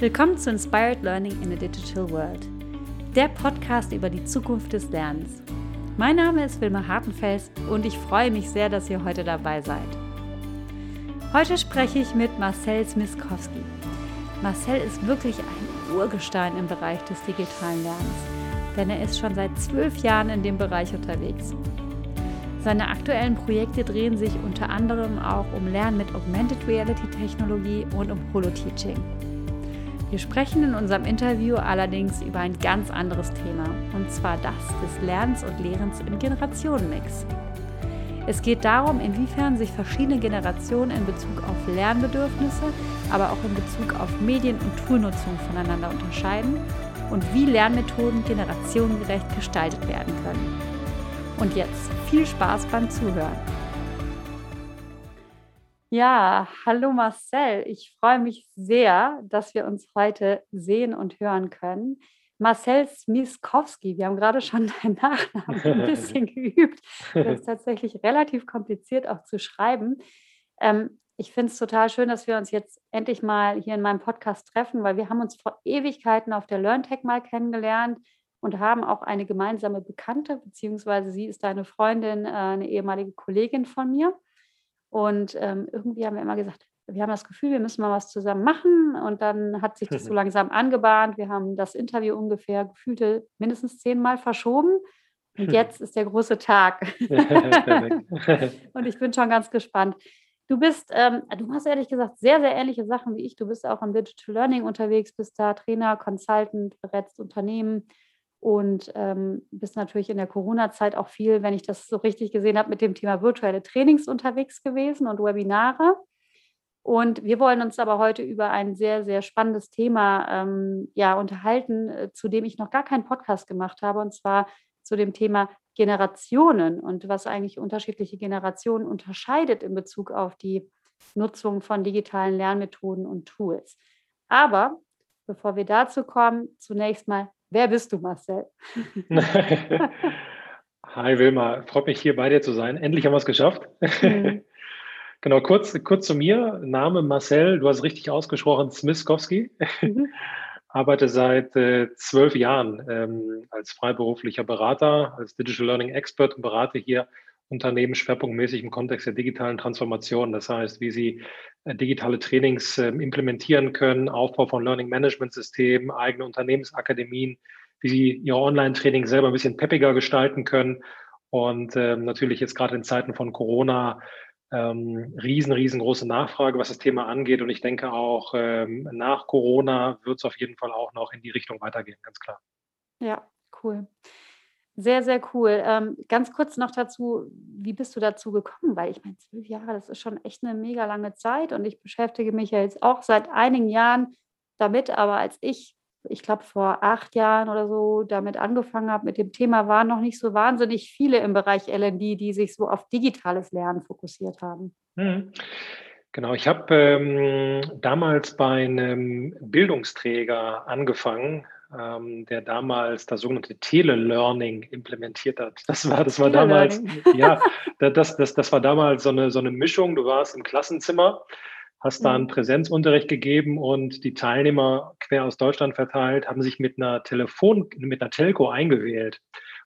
Willkommen zu Inspired Learning in a Digital World, der Podcast über die Zukunft des Lernens. Mein Name ist Wilma Hartenfels und ich freue mich sehr, dass ihr heute dabei seid. Heute spreche ich mit Marcel Smiskowski. Marcel ist wirklich ein Urgestein im Bereich des digitalen Lernens, denn er ist schon seit zwölf Jahren in dem Bereich unterwegs. Seine aktuellen Projekte drehen sich unter anderem auch um Lernen mit Augmented Reality Technologie und um Holo-Teaching. Wir sprechen in unserem Interview allerdings über ein ganz anderes Thema, und zwar das des Lernens und Lehrens im Generationenmix. Es geht darum, inwiefern sich verschiedene Generationen in Bezug auf Lernbedürfnisse, aber auch in Bezug auf Medien- und Toolnutzung voneinander unterscheiden und wie Lernmethoden generationengerecht gestaltet werden können. Und jetzt viel Spaß beim Zuhören. Ja, hallo Marcel. Ich freue mich sehr, dass wir uns heute sehen und hören können. Marcel Smiskowski, wir haben gerade schon deinen Nachnamen ein bisschen geübt. Das ist tatsächlich relativ kompliziert auch zu schreiben. Ähm, ich finde es total schön, dass wir uns jetzt endlich mal hier in meinem Podcast treffen, weil wir haben uns vor Ewigkeiten auf der LearnTech mal kennengelernt und haben auch eine gemeinsame Bekannte, beziehungsweise sie ist deine Freundin, äh, eine ehemalige Kollegin von mir. Und ähm, irgendwie haben wir immer gesagt, wir haben das Gefühl, wir müssen mal was zusammen machen. Und dann hat sich das so langsam angebahnt. Wir haben das Interview ungefähr gefühlte mindestens zehnmal verschoben. Und jetzt ist der große Tag. und ich bin schon ganz gespannt. Du bist, ähm, du machst ehrlich gesagt sehr, sehr ähnliche Sachen wie ich. Du bist auch im Digital Learning unterwegs, bist da Trainer, Consultant, berätst Unternehmen und ähm, bist natürlich in der Corona-Zeit auch viel, wenn ich das so richtig gesehen habe, mit dem Thema virtuelle Trainings unterwegs gewesen und Webinare. Und wir wollen uns aber heute über ein sehr, sehr spannendes Thema ähm, ja, unterhalten, äh, zu dem ich noch gar keinen Podcast gemacht habe, und zwar zu dem Thema Generationen und was eigentlich unterschiedliche Generationen unterscheidet in Bezug auf die Nutzung von digitalen Lernmethoden und Tools. Aber bevor wir dazu kommen, zunächst mal Wer bist du, Marcel? Hi Wilma, freut mich hier bei dir zu sein. Endlich haben wir es geschafft. Mhm. genau, kurz, kurz zu mir. Name Marcel, du hast richtig ausgesprochen, Smiskowski. Mhm. Arbeite seit äh, zwölf Jahren ähm, als freiberuflicher Berater, als Digital Learning Expert und berate hier Unternehmen schwerpunktmäßig im Kontext der digitalen Transformation. Das heißt, wie sie äh, digitale Trainings ähm, implementieren können, Aufbau von Learning Management Systemen, eigene Unternehmensakademien, wie sie ihr Online-Training selber ein bisschen peppiger gestalten können. Und ähm, natürlich jetzt gerade in Zeiten von Corona ähm, riesen, riesengroße Nachfrage, was das Thema angeht. Und ich denke auch ähm, nach Corona wird es auf jeden Fall auch noch in die Richtung weitergehen, ganz klar. Ja, cool. Sehr, sehr cool. Ähm, ganz kurz noch dazu, wie bist du dazu gekommen? Weil ich meine, zwölf Jahre, das ist schon echt eine mega lange Zeit und ich beschäftige mich ja jetzt auch seit einigen Jahren damit, aber als ich, ich glaube vor acht Jahren oder so damit angefangen habe mit dem Thema, waren noch nicht so wahnsinnig viele im Bereich LND, die sich so auf digitales Lernen fokussiert haben. Mhm. Genau, ich habe ähm, damals bei einem Bildungsträger angefangen, ähm, der damals das sogenannte Telelearning implementiert hat. Das war, das war damals, ja, das, das, das war damals so eine, so eine Mischung. Du warst im Klassenzimmer, hast da einen mhm. Präsenzunterricht gegeben und die Teilnehmer quer aus Deutschland verteilt haben sich mit einer Telefon, mit einer Telco eingewählt.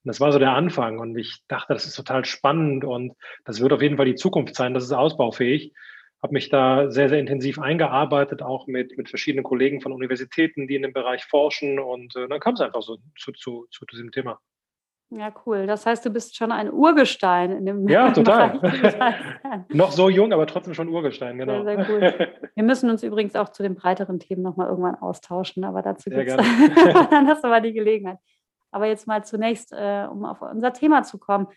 Und das war so der Anfang. Und ich dachte, das ist total spannend und das wird auf jeden Fall die Zukunft sein. Das ist ausbaufähig habe mich da sehr, sehr intensiv eingearbeitet, auch mit, mit verschiedenen Kollegen von Universitäten, die in dem Bereich forschen. Und äh, dann kam es einfach so zu, zu, zu diesem Thema. Ja, cool. Das heißt, du bist schon ein Urgestein in dem Ja, total. Noch so jung, aber trotzdem schon Urgestein, genau. Sehr, sehr cool. Wir müssen uns übrigens auch zu den breiteren Themen nochmal irgendwann austauschen, aber dazu gibt es dann hast du mal die Gelegenheit. Aber jetzt mal zunächst, äh, um auf unser Thema zu kommen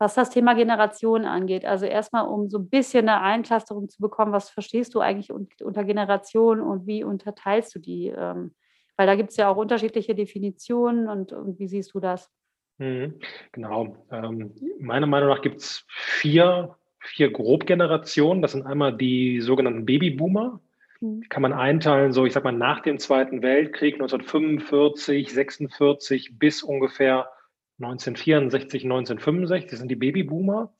was das Thema Generation angeht. Also erstmal, um so ein bisschen eine Einclusterung zu bekommen, was verstehst du eigentlich unter Generation und wie unterteilst du die? Ähm, weil da gibt es ja auch unterschiedliche Definitionen und, und wie siehst du das? Mhm, genau. Ähm, meiner Meinung nach gibt es vier, vier Grobgenerationen. Das sind einmal die sogenannten Babyboomer. Mhm. Die kann man einteilen, so ich sag mal nach dem Zweiten Weltkrieg 1945, 46 bis ungefähr 1964, 1965, das sind die Babyboomer.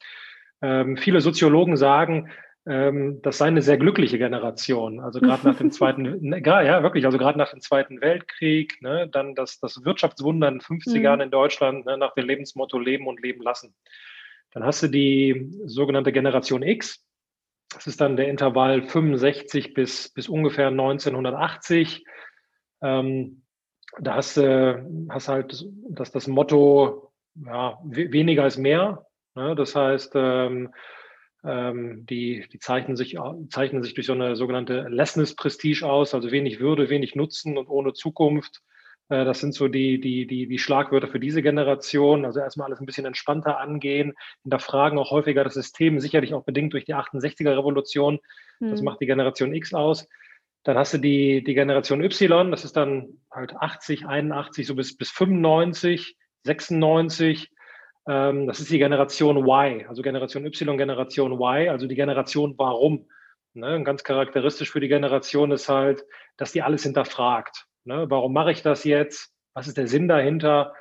Ähm, viele Soziologen sagen, ähm, das sei eine sehr glückliche Generation. Also gerade nach dem Zweiten, ne, ja wirklich, also gerade nach dem Zweiten Weltkrieg, ne, dann das, das Wirtschaftswunder in den 50ern mhm. in Deutschland, ne, nach dem Lebensmotto Leben und Leben lassen. Dann hast du die sogenannte Generation X. Das ist dann der Intervall 65 bis, bis ungefähr 1980. Ähm, da hast du hast halt das, das Motto, ja, weniger ist mehr. Ne? Das heißt, ähm, ähm, die, die zeichnen, sich, zeichnen sich durch so eine sogenannte Lessness-Prestige aus, also wenig Würde, wenig Nutzen und ohne Zukunft. Äh, das sind so die, die, die, die Schlagwörter für diese Generation. Also erstmal alles ein bisschen entspannter angehen, hinterfragen auch häufiger das System, sicherlich auch bedingt durch die 68er-Revolution. Das mhm. macht die Generation X aus. Dann hast du die, die Generation Y, das ist dann halt 80, 81, so bis, bis 95, 96. Ähm, das ist die Generation Y, also Generation Y, Generation Y, also die Generation Warum. Ne? Ganz charakteristisch für die Generation ist halt, dass die alles hinterfragt. Ne? Warum mache ich das jetzt? Was ist der Sinn dahinter?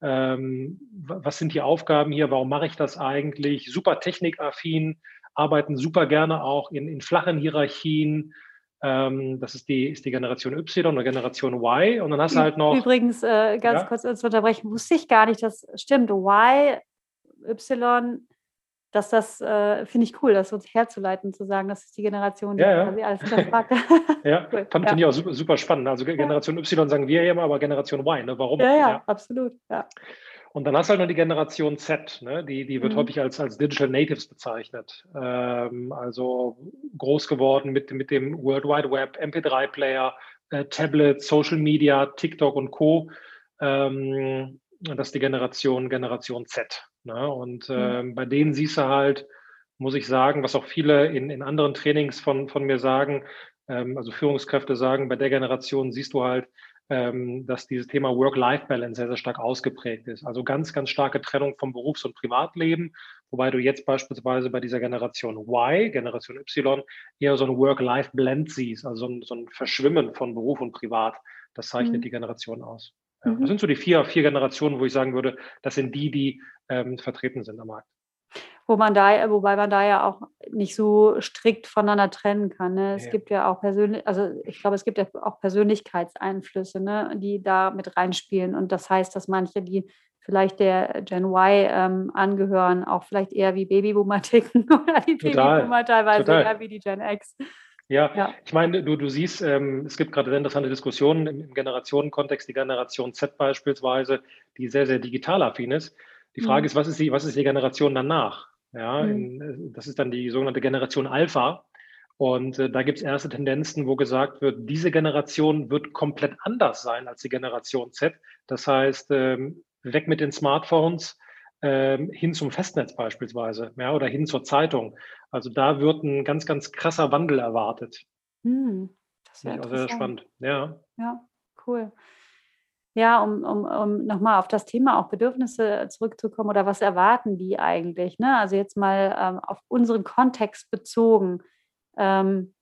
Ähm, was sind die Aufgaben hier? Warum mache ich das eigentlich? Super technikaffin, arbeiten super gerne auch in, in flachen Hierarchien, ähm, das ist die, ist die Generation Y oder Generation Y. Und dann hast du halt noch. Übrigens, äh, ganz ja? kurz zu unterbrechen, wusste ich gar nicht, das stimmt. Y, Y, dass das äh, finde ich cool, das uns herzuleiten, zu sagen, das ist die Generation, die ja, ja. quasi alles hinterfragt. ja, cool. fand ja. ich auch super, super spannend. Also Generation Y sagen wir ja immer, aber Generation Y, ne? warum? Ja, ja, absolut. Ja. Und dann hast du halt noch die Generation Z, ne? die, die wird mhm. häufig als, als Digital Natives bezeichnet. Ähm, also groß geworden mit, mit dem World Wide Web, MP3-Player, äh, Tablet, Social Media, TikTok und Co. Ähm, das ist die Generation, Generation Z. Ne? Und äh, mhm. bei denen siehst du halt, muss ich sagen, was auch viele in, in anderen Trainings von, von mir sagen, ähm, also Führungskräfte sagen, bei der Generation siehst du halt, ähm, dass dieses Thema Work-Life-Balance sehr, sehr stark ausgeprägt ist. Also ganz, ganz starke Trennung vom Berufs- und Privatleben, wobei du jetzt beispielsweise bei dieser Generation Y, Generation Y, eher so ein Work-Life-Blend siehst, also so ein, so ein, Verschwimmen von Beruf und Privat. Das zeichnet mhm. die Generation aus. Ja, mhm. Das sind so die vier, vier Generationen, wo ich sagen würde, das sind die, die ähm, vertreten sind am Markt wo man da, wobei man da ja auch nicht so strikt voneinander trennen kann. Ne? Es ja. gibt ja auch persönlich, also ich glaube, es gibt ja auch Persönlichkeitseinflüsse, ne, die da mit reinspielen. Und das heißt, dass manche, die vielleicht der Gen Y ähm, angehören, auch vielleicht eher wie Babyboomer ticken oder die Total. Babyboomer teilweise Total. eher wie die Gen X. Ja, ja, ich meine, du, du siehst, ähm, es gibt gerade sehr interessante Diskussionen im, im Generationenkontext, die Generation Z beispielsweise, die sehr, sehr digital affin ist. Die Frage mhm. ist, was ist die, was ist die Generation danach? Ja, mhm. in, das ist dann die sogenannte Generation Alpha. Und äh, da gibt es erste Tendenzen, wo gesagt wird, diese Generation wird komplett anders sein als die Generation Z. Das heißt, ähm, weg mit den Smartphones, ähm, hin zum Festnetz beispielsweise, ja, oder hin zur Zeitung. Also da wird ein ganz, ganz krasser Wandel erwartet. Hm, das wäre sehr spannend. Ja. Ja, cool. Ja, um, um, um nochmal auf das Thema auch Bedürfnisse zurückzukommen oder was erwarten die eigentlich? Ne? Also jetzt mal ähm, auf unseren Kontext bezogen. Ähm,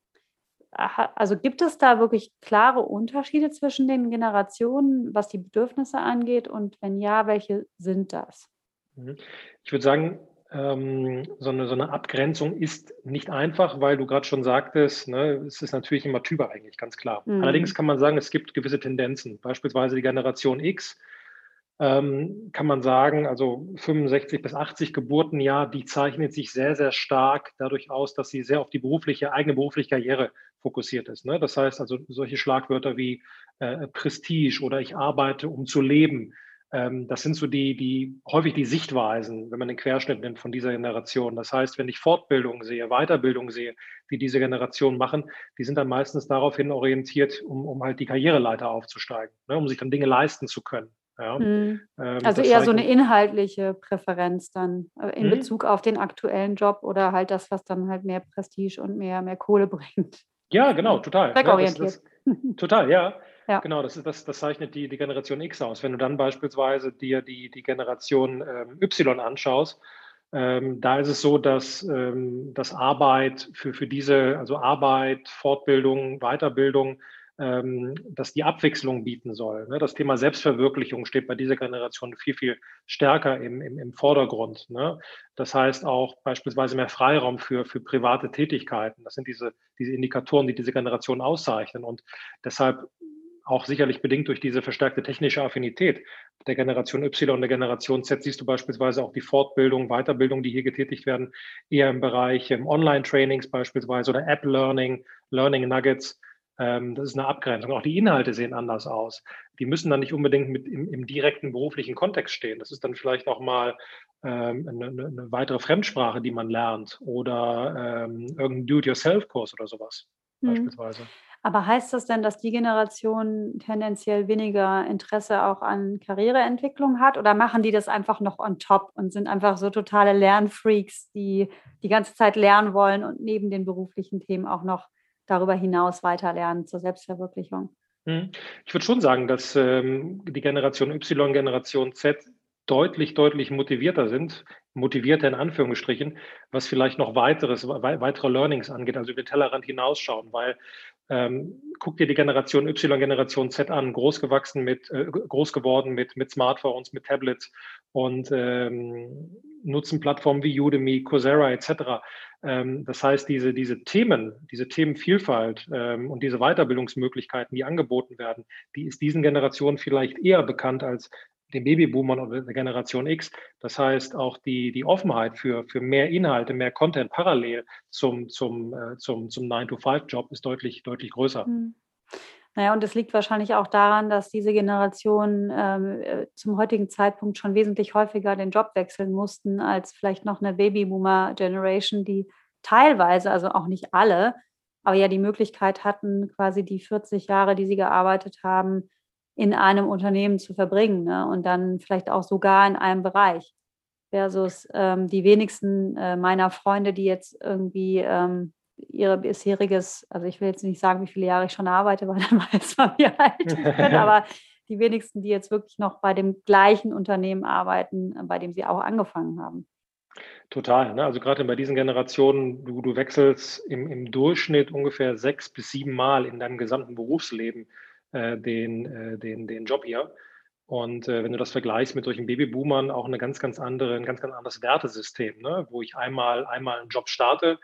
also gibt es da wirklich klare Unterschiede zwischen den Generationen, was die Bedürfnisse angeht? Und wenn ja, welche sind das? Mhm. Ich würde sagen, ähm, so, eine, so eine Abgrenzung ist nicht einfach, weil du gerade schon sagtest, ne, es ist natürlich immer typabhängig, ganz klar. Mhm. Allerdings kann man sagen, es gibt gewisse Tendenzen. Beispielsweise die Generation X ähm, kann man sagen, also 65 bis 80 Geburten, ja, die zeichnet sich sehr, sehr stark dadurch aus, dass sie sehr auf die berufliche, eigene berufliche Karriere fokussiert ist. Ne? Das heißt also solche Schlagwörter wie äh, Prestige oder ich arbeite, um zu leben das sind so die, die häufig die Sichtweisen, wenn man den Querschnitt nimmt von dieser Generation. Das heißt, wenn ich Fortbildung sehe, Weiterbildung sehe, die diese Generation machen, die sind dann meistens daraufhin orientiert, um, um halt die Karriereleiter aufzusteigen, ne, um sich dann Dinge leisten zu können. Ja. Mhm. Ähm, also eher so eine inhaltliche Präferenz dann äh, in mhm. Bezug auf den aktuellen Job oder halt das, was dann halt mehr Prestige und mehr, mehr Kohle bringt. Ja, genau, total. Zweckorientiert. Ja, das, das, total, ja. Ja. Genau, das, ist, das, das zeichnet die, die Generation X aus. Wenn du dann beispielsweise dir die, die Generation ähm, Y anschaust, ähm, da ist es so, dass, ähm, dass Arbeit für, für diese, also Arbeit, Fortbildung, Weiterbildung, ähm, dass die Abwechslung bieten soll. Ne? Das Thema Selbstverwirklichung steht bei dieser Generation viel, viel stärker im, im, im Vordergrund. Ne? Das heißt auch beispielsweise mehr Freiraum für, für private Tätigkeiten. Das sind diese, diese Indikatoren, die diese Generation auszeichnen. Und deshalb auch sicherlich bedingt durch diese verstärkte technische Affinität der Generation Y und der Generation Z siehst du beispielsweise auch die Fortbildung, Weiterbildung, die hier getätigt werden, eher im Bereich ähm, Online-Trainings beispielsweise oder App-Learning, Learning Nuggets. Ähm, das ist eine Abgrenzung. Auch die Inhalte sehen anders aus. Die müssen dann nicht unbedingt mit im, im direkten beruflichen Kontext stehen. Das ist dann vielleicht auch mal ähm, eine, eine, weitere Fremdsprache, die man lernt oder ähm, irgendein Do-it-yourself-Kurs oder sowas mhm. beispielsweise. Aber heißt das denn, dass die Generation tendenziell weniger Interesse auch an Karriereentwicklung hat oder machen die das einfach noch on top und sind einfach so totale Lernfreaks, die die ganze Zeit lernen wollen und neben den beruflichen Themen auch noch darüber hinaus weiter lernen zur Selbstverwirklichung? Hm. Ich würde schon sagen, dass ähm, die Generation Y, Generation Z deutlich, deutlich motivierter sind, motivierter in Anführungsstrichen, was vielleicht noch weiteres, weitere Learnings angeht, also über den Tellerrand hinausschauen, weil ähm, guck dir die Generation Y, Generation Z an, groß gewachsen mit, äh, groß geworden mit, mit Smartphones, mit Tablets und ähm, nutzen Plattformen wie Udemy, Coursera etc. Ähm, das heißt, diese, diese Themen, diese Themenvielfalt ähm, und diese Weiterbildungsmöglichkeiten, die angeboten werden, die ist diesen Generationen vielleicht eher bekannt als den Babyboomern oder der Generation X. Das heißt, auch die, die Offenheit für, für mehr Inhalte, mehr Content parallel zum, zum, äh, zum, zum 9-to-5-Job ist deutlich, deutlich größer. Mhm. Naja, und es liegt wahrscheinlich auch daran, dass diese Generation ähm, äh, zum heutigen Zeitpunkt schon wesentlich häufiger den Job wechseln mussten als vielleicht noch eine Babyboomer-Generation, die teilweise, also auch nicht alle, aber ja die Möglichkeit hatten, quasi die 40 Jahre, die sie gearbeitet haben, in einem Unternehmen zu verbringen ne? und dann vielleicht auch sogar in einem Bereich. Versus ähm, die wenigsten äh, meiner Freunde, die jetzt irgendwie ähm, ihre bisheriges, also ich will jetzt nicht sagen, wie viele Jahre ich schon arbeite, weil dann weiß man, wie alt ich bin, aber die wenigsten, die jetzt wirklich noch bei dem gleichen Unternehmen arbeiten, bei dem sie auch angefangen haben. Total. Ne? Also gerade bei diesen Generationen, du, du wechselst im, im Durchschnitt ungefähr sechs bis sieben Mal in deinem gesamten Berufsleben äh, den, äh, den, den Job hier. Und äh, wenn du das vergleichst mit solchen Babyboomern, auch eine ganz, ganz andere, ein ganz, ganz anderes Wertesystem, ne? wo ich einmal, einmal einen Job starte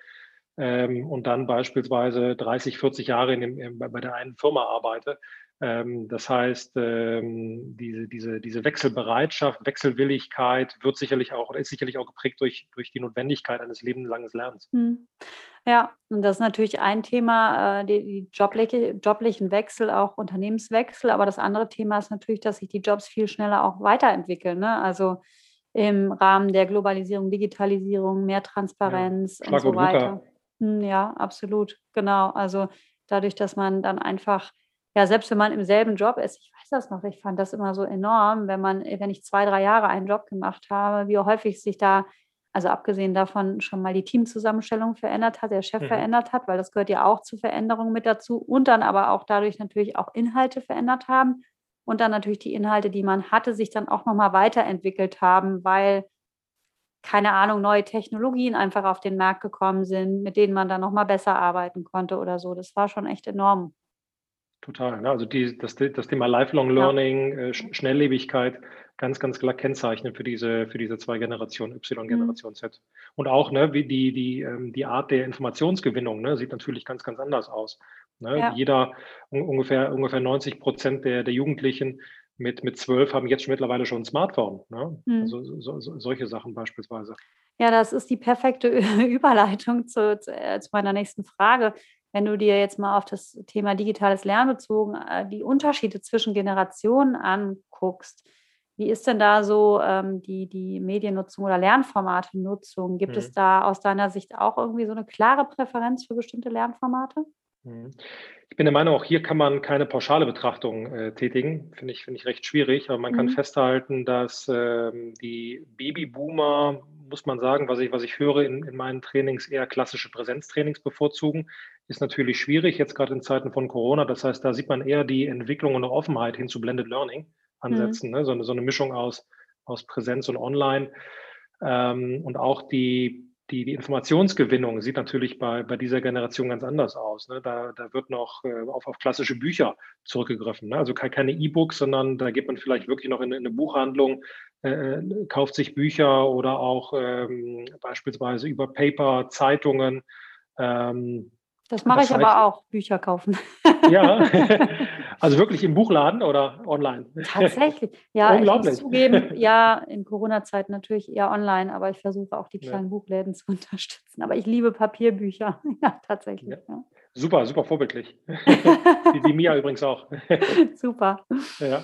ähm, und dann beispielsweise 30, 40 Jahre in dem, bei der einen Firma arbeite das heißt, ähm, diese, diese, diese Wechselbereitschaft, Wechselwilligkeit wird sicherlich auch oder ist sicherlich auch geprägt durch, durch die Notwendigkeit eines lebenslangen Lernens. Hm. Ja, und das ist natürlich ein Thema, äh, die, die jobliche, joblichen Wechsel, auch Unternehmenswechsel. Aber das andere Thema ist natürlich, dass sich die Jobs viel schneller auch weiterentwickeln. Ne? Also im Rahmen der Globalisierung, Digitalisierung, mehr Transparenz ja, und so weiter. Hm, ja, absolut, genau. Also dadurch, dass man dann einfach ja, selbst wenn man im selben Job ist, ich weiß das noch, ich fand das immer so enorm, wenn man, wenn ich zwei, drei Jahre einen Job gemacht habe, wie häufig sich da, also abgesehen davon schon mal die Teamzusammenstellung verändert hat, der Chef mhm. verändert hat, weil das gehört ja auch zu Veränderungen mit dazu und dann aber auch dadurch natürlich auch Inhalte verändert haben und dann natürlich die Inhalte, die man hatte, sich dann auch nochmal weiterentwickelt haben, weil keine Ahnung, neue Technologien einfach auf den Markt gekommen sind, mit denen man dann nochmal besser arbeiten konnte oder so. Das war schon echt enorm. Total. Ne? Also die, das, das Thema Lifelong Learning, ja. äh, Schnelllebigkeit, ganz, ganz klar kennzeichnend für diese, für diese zwei Generationen, Y, und Generation mhm. Z. Und auch, ne, wie die, die, ähm, die Art der Informationsgewinnung ne, sieht natürlich ganz, ganz anders aus. Ne? Ja. Jeder, un, ungefähr, ungefähr 90 Prozent der, der Jugendlichen mit, mit zwölf haben jetzt mittlerweile schon ein Smartphone. Ne? Mhm. Also so, so, solche Sachen beispielsweise. Ja, das ist die perfekte Überleitung zu, zu, äh, zu meiner nächsten Frage wenn du dir jetzt mal auf das Thema digitales Lernen bezogen äh, die Unterschiede zwischen Generationen anguckst, wie ist denn da so ähm, die, die Mediennutzung oder Lernformate-Nutzung? Gibt mhm. es da aus deiner Sicht auch irgendwie so eine klare Präferenz für bestimmte Lernformate? Mhm. Ich bin der Meinung, auch hier kann man keine pauschale Betrachtung äh, tätigen. Finde ich, finde ich recht schwierig, aber man mhm. kann festhalten, dass ähm, die Babyboomer, muss man sagen, was ich, was ich höre in, in meinen Trainings, eher klassische Präsenztrainings bevorzugen ist natürlich schwierig, jetzt gerade in Zeiten von Corona. Das heißt, da sieht man eher die Entwicklung und Offenheit hin zu Blended Learning ansetzen, mhm. ne? so, eine, so, eine, Mischung aus, aus Präsenz und Online. Ähm, und auch die, die, die Informationsgewinnung sieht natürlich bei, bei dieser Generation ganz anders aus. Ne? Da, da wird noch äh, auf, auf klassische Bücher zurückgegriffen. Ne? Also keine E-Books, sondern da geht man vielleicht wirklich noch in, in eine Buchhandlung, äh, kauft sich Bücher oder auch ähm, beispielsweise über Paper, Zeitungen. Ähm, das mache das ich heißt, aber auch, Bücher kaufen. Ja, also wirklich im Buchladen oder online? Tatsächlich, ja. Unglaublich. Ich muss zugeben, ja, in Corona-Zeit natürlich eher online, aber ich versuche auch die kleinen ja. Buchläden zu unterstützen. Aber ich liebe Papierbücher, ja, tatsächlich. Ja. Ja. Super, super vorbildlich. wie, wie Mia übrigens auch. super. Ja.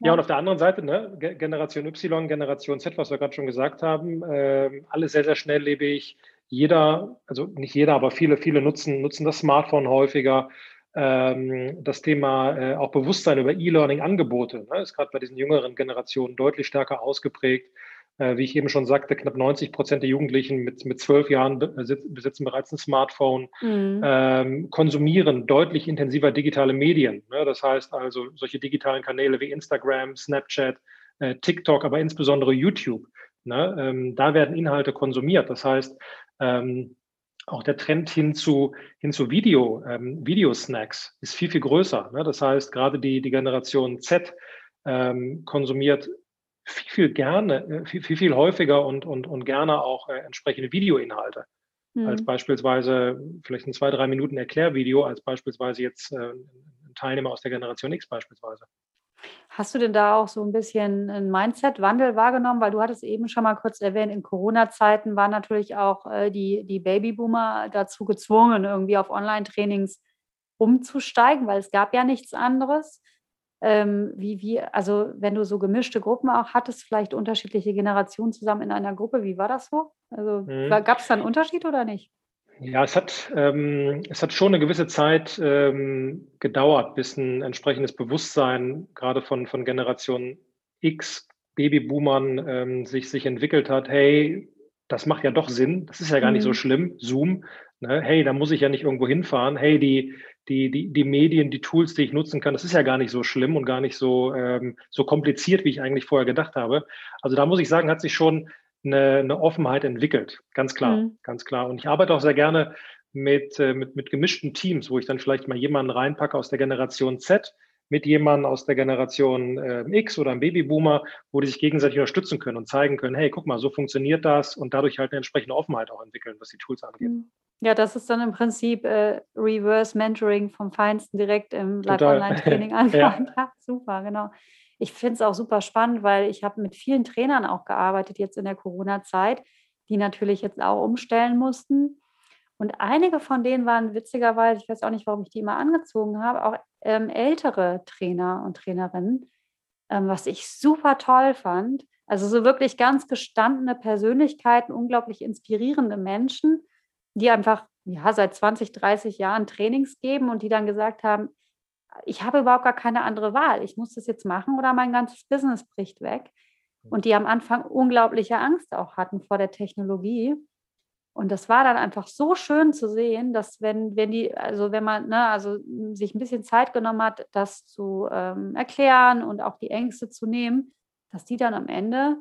Ja, und auf der anderen Seite, ne, Generation Y, Generation Z, was wir gerade schon gesagt haben, äh, alles sehr, sehr schnelllebig, jeder, also nicht jeder, aber viele, viele nutzen, nutzen das Smartphone häufiger. Ähm, das Thema äh, auch Bewusstsein über E-Learning-Angebote ne, ist gerade bei diesen jüngeren Generationen deutlich stärker ausgeprägt. Äh, wie ich eben schon sagte, knapp 90 Prozent der Jugendlichen mit, mit zwölf Jahren besitzen bereits ein Smartphone, mhm. ähm, konsumieren deutlich intensiver digitale Medien. Ne? Das heißt also solche digitalen Kanäle wie Instagram, Snapchat, äh, TikTok, aber insbesondere YouTube. Ne? Ähm, da werden Inhalte konsumiert. Das heißt, ähm, auch der Trend hin zu, hin zu Video, ähm, Videosnacks ist viel, viel größer. Ne? Das heißt, gerade die, die Generation Z ähm, konsumiert viel, viel gerne, äh, viel, viel, viel häufiger und, und, und gerne auch äh, entsprechende Videoinhalte. Mhm. Als beispielsweise vielleicht ein zwei, drei Minuten Erklärvideo, als beispielsweise jetzt äh, ein Teilnehmer aus der Generation X beispielsweise. Hast du denn da auch so ein bisschen einen Mindset-Wandel wahrgenommen? Weil du hattest eben schon mal kurz erwähnt, in Corona-Zeiten waren natürlich auch äh, die, die Babyboomer dazu gezwungen, irgendwie auf Online-Trainings umzusteigen, weil es gab ja nichts anderes. Ähm, wie, wie, also wenn du so gemischte Gruppen auch hattest, vielleicht unterschiedliche Generationen zusammen in einer Gruppe, wie war das so? Also mhm. gab es da einen Unterschied oder nicht? Ja, es hat, ähm, es hat schon eine gewisse Zeit ähm, gedauert, bis ein entsprechendes Bewusstsein gerade von, von Generation X, Babyboomern, ähm, sich, sich entwickelt hat. Hey, das macht ja doch Sinn, das ist ja gar mhm. nicht so mhm. schlimm, Zoom. Ne? Hey, da muss ich ja nicht irgendwo hinfahren. Hey, die, die, die, die Medien, die Tools, die ich nutzen kann, das ist ja gar nicht so schlimm und gar nicht so, ähm, so kompliziert, wie ich eigentlich vorher gedacht habe. Also da muss ich sagen, hat sich schon eine, eine Offenheit entwickelt. Ganz klar, mhm. ganz klar. Und ich arbeite auch sehr gerne mit, äh, mit, mit gemischten Teams, wo ich dann vielleicht mal jemanden reinpacke aus der Generation Z, mit jemandem aus der Generation äh, X oder einem Babyboomer, wo die sich gegenseitig unterstützen können und zeigen können, hey, guck mal, so funktioniert das und dadurch halt eine entsprechende Offenheit auch entwickeln, was die Tools angeht. Mhm. Ja, das ist dann im Prinzip äh, Reverse Mentoring vom Feinsten direkt im Live-Online-Training anfangen. ja. ja, super, genau ich finde es auch super spannend, weil ich habe mit vielen Trainern auch gearbeitet jetzt in der Corona-Zeit, die natürlich jetzt auch umstellen mussten. Und einige von denen waren witzigerweise, ich weiß auch nicht, warum ich die immer angezogen habe, auch ähm, ältere Trainer und Trainerinnen, ähm, was ich super toll fand. Also so wirklich ganz gestandene Persönlichkeiten, unglaublich inspirierende Menschen, die einfach ja, seit 20, 30 Jahren Trainings geben und die dann gesagt haben, ich habe überhaupt gar keine andere Wahl. Ich muss das jetzt machen oder mein ganzes Business bricht weg. Und die am Anfang unglaubliche Angst auch hatten vor der Technologie. Und das war dann einfach so schön zu sehen, dass wenn, wenn die, also wenn man, ne, also sich ein bisschen Zeit genommen hat, das zu ähm, erklären und auch die Ängste zu nehmen, dass die dann am Ende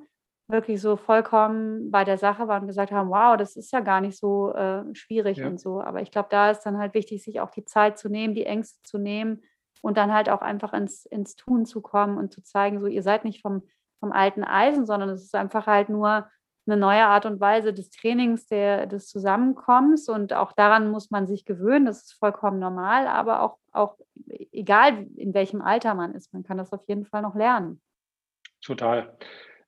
wirklich so vollkommen bei der Sache waren und gesagt haben, wow, das ist ja gar nicht so äh, schwierig ja. und so. Aber ich glaube, da ist dann halt wichtig, sich auch die Zeit zu nehmen, die Ängste zu nehmen und dann halt auch einfach ins, ins Tun zu kommen und zu zeigen, so ihr seid nicht vom, vom alten Eisen, sondern es ist einfach halt nur eine neue Art und Weise des Trainings, der, des Zusammenkommens und auch daran muss man sich gewöhnen, das ist vollkommen normal, aber auch, auch egal in welchem Alter man ist, man kann das auf jeden Fall noch lernen. Total.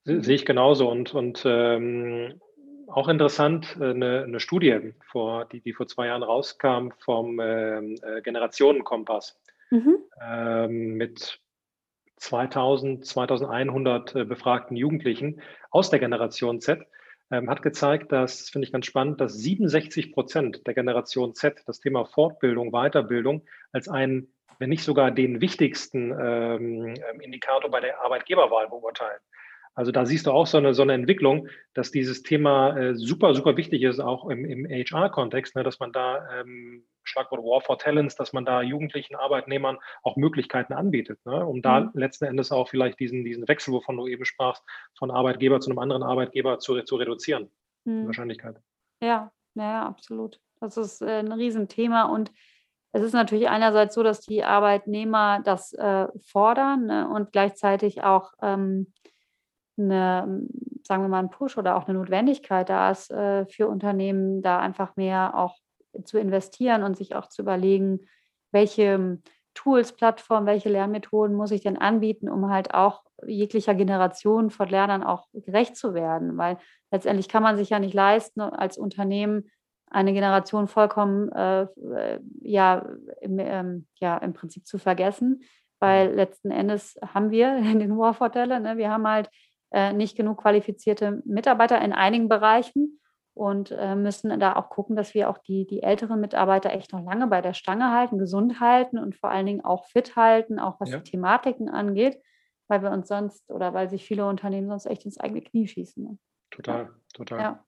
Sehe ich genauso und, und ähm, auch interessant, äh, eine, eine, Studie, vor, die, die vor zwei Jahren rauskam vom ähm, äh, Generationenkompass mhm. ähm, mit 2000, 2100 äh, befragten Jugendlichen aus der Generation Z, ähm, hat gezeigt, dass, finde ich ganz spannend, dass 67 Prozent der Generation Z das Thema Fortbildung, Weiterbildung als einen, wenn nicht sogar den wichtigsten ähm, Indikator bei der Arbeitgeberwahl beurteilen. Also da siehst du auch so eine, so eine Entwicklung, dass dieses Thema äh, super, super wichtig ist, auch im, im HR-Kontext, ne, dass man da, ähm, Schlagwort War for Talents, dass man da jugendlichen Arbeitnehmern auch Möglichkeiten anbietet, ne, um da mhm. letzten Endes auch vielleicht diesen, diesen Wechsel, wovon du eben sprachst, von Arbeitgeber zu einem anderen Arbeitgeber zu, zu reduzieren. Mhm. Wahrscheinlichkeit. Ja, ja, absolut. Das ist äh, ein Riesenthema und es ist natürlich einerseits so, dass die Arbeitnehmer das äh, fordern ne, und gleichzeitig auch ähm, eine, sagen wir mal, ein Push oder auch eine Notwendigkeit da ist äh, für Unternehmen, da einfach mehr auch zu investieren und sich auch zu überlegen, welche Tools, Plattformen, welche Lernmethoden muss ich denn anbieten, um halt auch jeglicher Generation von Lernern auch gerecht zu werden. Weil letztendlich kann man sich ja nicht leisten, als Unternehmen eine Generation vollkommen äh, äh ja, im, ähm, ja, im Prinzip zu vergessen, weil mhm. letzten Endes haben wir den War-Vorteile. Ne? Wir haben halt äh, nicht genug qualifizierte Mitarbeiter in einigen Bereichen und äh, müssen da auch gucken, dass wir auch die, die älteren Mitarbeiter echt noch lange bei der Stange halten, gesund halten und vor allen Dingen auch fit halten, auch was ja. die Thematiken angeht, weil wir uns sonst oder weil sich viele Unternehmen sonst echt ins eigene Knie schießen. Ne? Total, ja. total. Ja.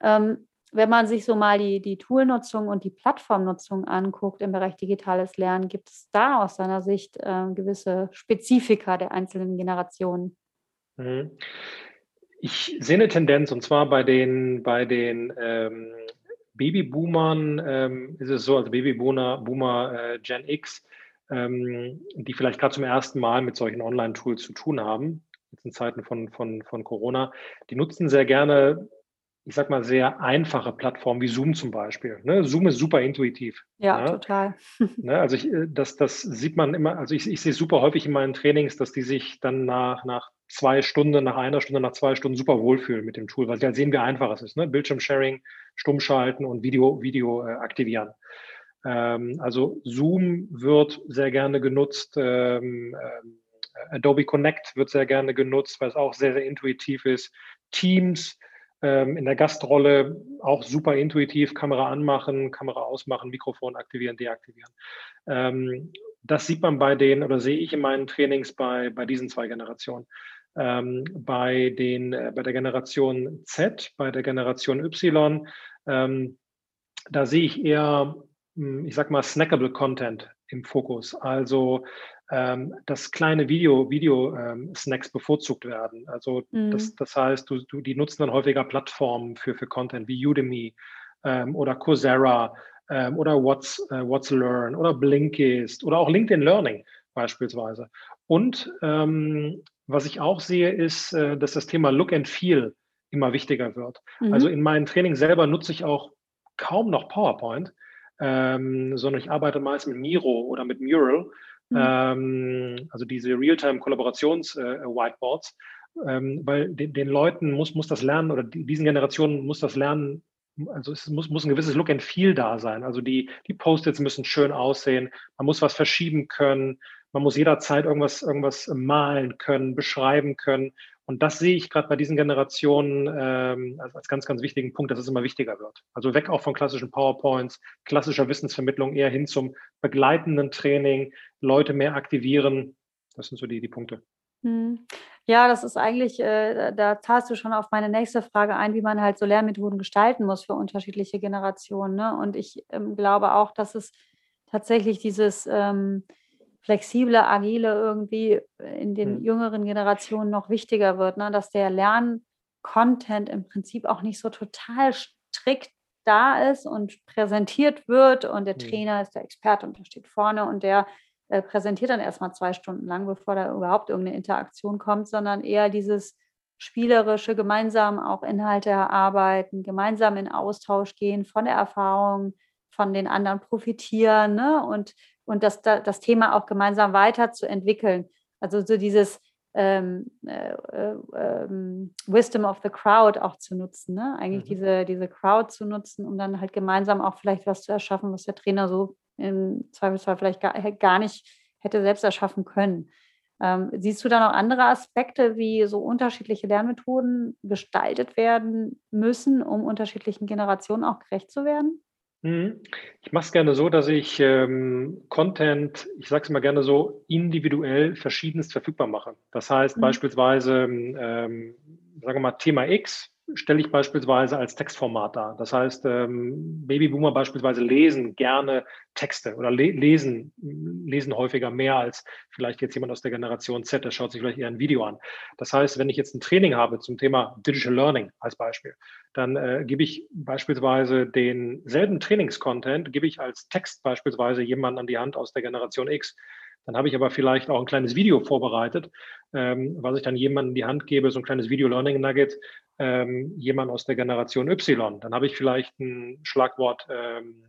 Ähm, wenn man sich so mal die, die Toolnutzung und die Plattformnutzung anguckt im Bereich digitales Lernen, gibt es da aus seiner Sicht äh, gewisse Spezifika der einzelnen Generationen? Mhm. Ich sehe eine Tendenz, und zwar bei den, bei den ähm, Babyboomern ähm, ist es so, also Babyboomer Boomer, äh, Gen X, ähm, die vielleicht gerade zum ersten Mal mit solchen Online-Tools zu tun haben, jetzt in Zeiten von, von, von Corona, die nutzen sehr gerne, ich sag mal, sehr einfache Plattformen wie Zoom zum Beispiel. Ne? Zoom ist super intuitiv. Ja, ja? total. Ne? Also ich, äh, das, das sieht man immer, also ich, ich sehe super häufig in meinen Trainings, dass die sich dann nach, nach zwei Stunden, nach einer Stunde, nach zwei Stunden super wohlfühlen mit dem Tool, weil sie halt sehen, wie einfach es ist. Ne? Bildschirmsharing, stummschalten und Video, Video äh, aktivieren. Ähm, also Zoom wird sehr gerne genutzt. Ähm, äh, Adobe Connect wird sehr gerne genutzt, weil es auch sehr, sehr intuitiv ist. Teams ähm, in der Gastrolle auch super intuitiv. Kamera anmachen, Kamera ausmachen, Mikrofon aktivieren, deaktivieren. Ähm, das sieht man bei den, oder sehe ich in meinen Trainings bei, bei diesen zwei Generationen. Ähm, bei, den, äh, bei der Generation Z, bei der Generation Y, ähm, da sehe ich eher, hm, ich sag mal, snackable Content im Fokus. Also, ähm, dass kleine Video, Video-Snacks ähm, bevorzugt werden. Also, mhm. das, das heißt, du, du, die nutzen dann häufiger Plattformen für, für Content wie Udemy ähm, oder Coursera ähm, oder What's, äh, What's Learn oder Blinkist oder auch LinkedIn Learning beispielsweise. Und ähm, was ich auch sehe, ist, äh, dass das Thema Look and Feel immer wichtiger wird. Mhm. Also in meinem Training selber nutze ich auch kaum noch PowerPoint, ähm, sondern ich arbeite meist mit Miro oder mit Mural, mhm. ähm, also diese Realtime-Kollaborations-Whiteboards, äh, ähm, weil den, den, Leuten muss, muss das Lernen oder die, diesen Generationen muss das Lernen also es muss, muss ein gewisses Look and Feel da sein. Also die, die Post-its müssen schön aussehen, man muss was verschieben können, man muss jederzeit irgendwas, irgendwas malen können, beschreiben können. Und das sehe ich gerade bei diesen Generationen ähm, als, ganz, ganz wichtigen Punkt, dass es immer wichtiger wird. Also weg auch von klassischen PowerPoints, klassischer Wissensvermittlung, eher hin zum begleitenden Training, Leute mehr aktivieren. Das sind so die, die Punkte. Hm. Ja, das ist eigentlich, äh, da zahlst du schon auf meine nächste Frage ein, wie man halt so Lehrmethoden gestalten muss für unterschiedliche Generationen. Ne? Und ich ähm, glaube auch, dass es tatsächlich dieses ähm, flexible, agile irgendwie in den mhm. jüngeren Generationen noch wichtiger wird, ne? dass der Lerncontent im Prinzip auch nicht so total strikt da ist und präsentiert wird und der mhm. Trainer ist der Experte und der steht vorne und der äh, präsentiert dann erstmal zwei Stunden lang, bevor da überhaupt irgendeine Interaktion kommt, sondern eher dieses spielerische, gemeinsam auch Inhalte erarbeiten, gemeinsam in Austausch gehen, von der Erfahrung von den anderen profitieren ne? und, und das, das Thema auch gemeinsam weiterzuentwickeln. Also so dieses ähm, äh, äh, ähm, Wisdom of the Crowd auch zu nutzen, ne? eigentlich mhm. diese, diese Crowd zu nutzen, um dann halt gemeinsam auch vielleicht was zu erschaffen, was der Trainer so im Zweifelsfall vielleicht gar, gar nicht hätte selbst erschaffen können. Ähm, siehst du da noch andere Aspekte, wie so unterschiedliche Lernmethoden gestaltet werden müssen, um unterschiedlichen Generationen auch gerecht zu werden? Mhm. Ich mache es gerne so, dass ich ähm, Content, ich sage es mal gerne so, individuell verschiedenst verfügbar mache. Das heißt mhm. beispielsweise, ähm, sagen wir mal, Thema X stelle ich beispielsweise als Textformat dar. Das heißt, ähm, Babyboomer beispielsweise lesen gerne Texte oder le lesen, lesen häufiger mehr als vielleicht jetzt jemand aus der Generation Z, der schaut sich vielleicht eher ein Video an. Das heißt, wenn ich jetzt ein Training habe zum Thema Digital Learning als Beispiel, dann äh, gebe ich beispielsweise denselben Trainingscontent, gebe ich als Text beispielsweise jemanden an die Hand aus der Generation X. Dann habe ich aber vielleicht auch ein kleines Video vorbereitet, ähm, was ich dann jemandem in die Hand gebe, so ein kleines Video-Learning-Nugget, ähm, jemand aus der Generation Y. Dann habe ich vielleicht ein Schlagwort ähm,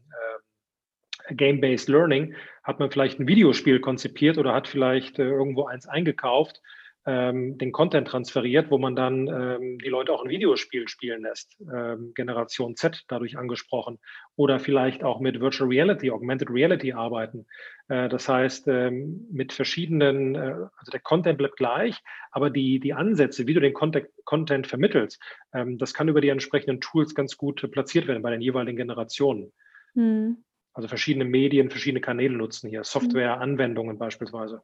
äh, Game-Based Learning, hat man vielleicht ein Videospiel konzipiert oder hat vielleicht äh, irgendwo eins eingekauft ähm, den Content transferiert, wo man dann ähm, die Leute auch ein Videospiel spielen lässt. Ähm, Generation Z dadurch angesprochen. Oder vielleicht auch mit Virtual Reality, Augmented Reality arbeiten. Äh, das heißt, ähm, mit verschiedenen, äh, also der Content bleibt gleich, aber die, die Ansätze, wie du den Content, Content vermittelst, ähm, das kann über die entsprechenden Tools ganz gut platziert werden bei den jeweiligen Generationen. Mhm. Also verschiedene Medien, verschiedene Kanäle nutzen hier, Software, Anwendungen beispielsweise.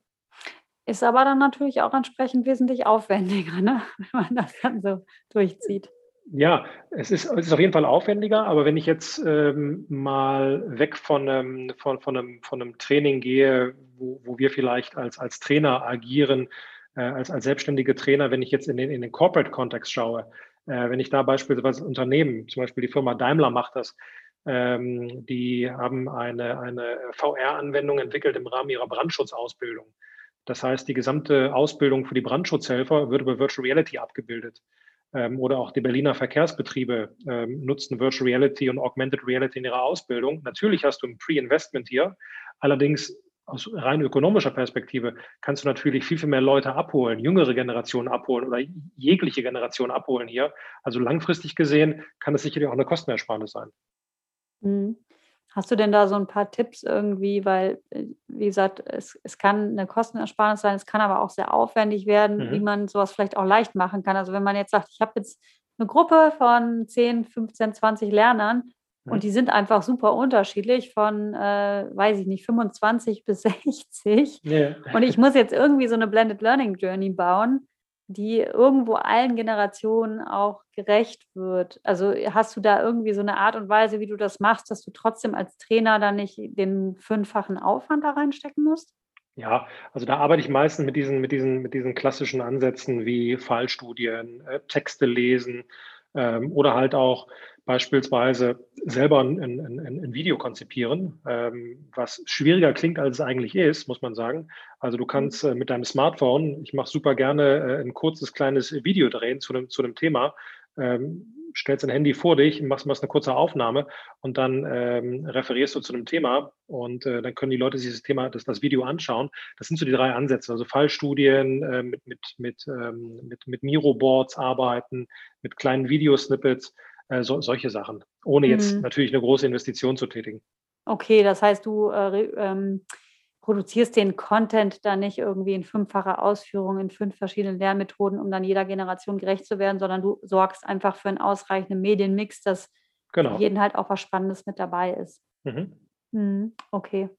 Ist aber dann natürlich auch entsprechend wesentlich aufwendiger, ne? wenn man das dann so durchzieht. Ja, es ist, es ist auf jeden Fall aufwendiger, aber wenn ich jetzt ähm, mal weg von einem, von, von, einem, von einem Training gehe, wo, wo wir vielleicht als, als Trainer agieren, äh, als, als selbstständige Trainer, wenn ich jetzt in den, in den Corporate-Kontext schaue, äh, wenn ich da beispielsweise Unternehmen, zum Beispiel die Firma Daimler macht das, ähm, die haben eine, eine VR-Anwendung entwickelt im Rahmen ihrer Brandschutzausbildung. Das heißt, die gesamte Ausbildung für die Brandschutzhelfer wird über Virtual Reality abgebildet. Ähm, oder auch die Berliner Verkehrsbetriebe ähm, nutzen Virtual Reality und Augmented Reality in ihrer Ausbildung. Natürlich hast du ein Pre-Investment hier. Allerdings aus rein ökonomischer Perspektive kannst du natürlich viel, viel mehr Leute abholen, jüngere Generationen abholen oder jegliche Generation abholen hier. Also langfristig gesehen kann es sicherlich auch eine Kostenersparnis sein. Mhm. Hast du denn da so ein paar Tipps irgendwie, weil, äh, wie gesagt, es, es kann eine Kostenersparnis sein, es kann aber auch sehr aufwendig werden, wie mhm. man sowas vielleicht auch leicht machen kann. Also wenn man jetzt sagt, ich habe jetzt eine Gruppe von 10, 15, 20 Lernern und mhm. die sind einfach super unterschiedlich von, äh, weiß ich nicht, 25 bis 60 Ja. und ich muss jetzt irgendwie so eine Blended Learning Journey bauen, die irgendwo allen Generationen auch gerecht wird. Also hast du da irgendwie so eine Art und Weise, wie du das machst, dass du trotzdem als Trainer dann nicht den fünffachen Aufwand da reinstecken musst? Ja, also da arbeite ich meistens mit diesen, mit diesen, mit diesen klassischen Ansätzen wie Fallstudien, äh, Texte lesen ähm, oder halt auch beispielsweise selber ein, ein, ein Video konzipieren, ähm, was schwieriger klingt, als es eigentlich ist, muss man sagen. Also du kannst äh, mit deinem Smartphone, ich mache super gerne äh, ein kurzes kleines Video drehen zu einem, zu einem Thema, ähm, stellst ein Handy vor dich, machst, machst eine kurze Aufnahme und dann ähm, referierst du zu einem Thema und äh, dann können die Leute dieses Thema, das, das Video anschauen. Das sind so die drei Ansätze, also Fallstudien, äh, mit, mit, mit, ähm, mit, mit Miro-Boards arbeiten, mit kleinen Videosnippets äh, so, solche Sachen, ohne jetzt mhm. natürlich eine große Investition zu tätigen. Okay, das heißt, du äh, ähm, produzierst den Content dann nicht irgendwie in fünffacher Ausführung in fünf verschiedenen Lernmethoden, um dann jeder Generation gerecht zu werden, sondern du sorgst einfach für einen ausreichenden Medienmix, dass genau. für jeden halt auch was Spannendes mit dabei ist. Mhm. Mhm, okay.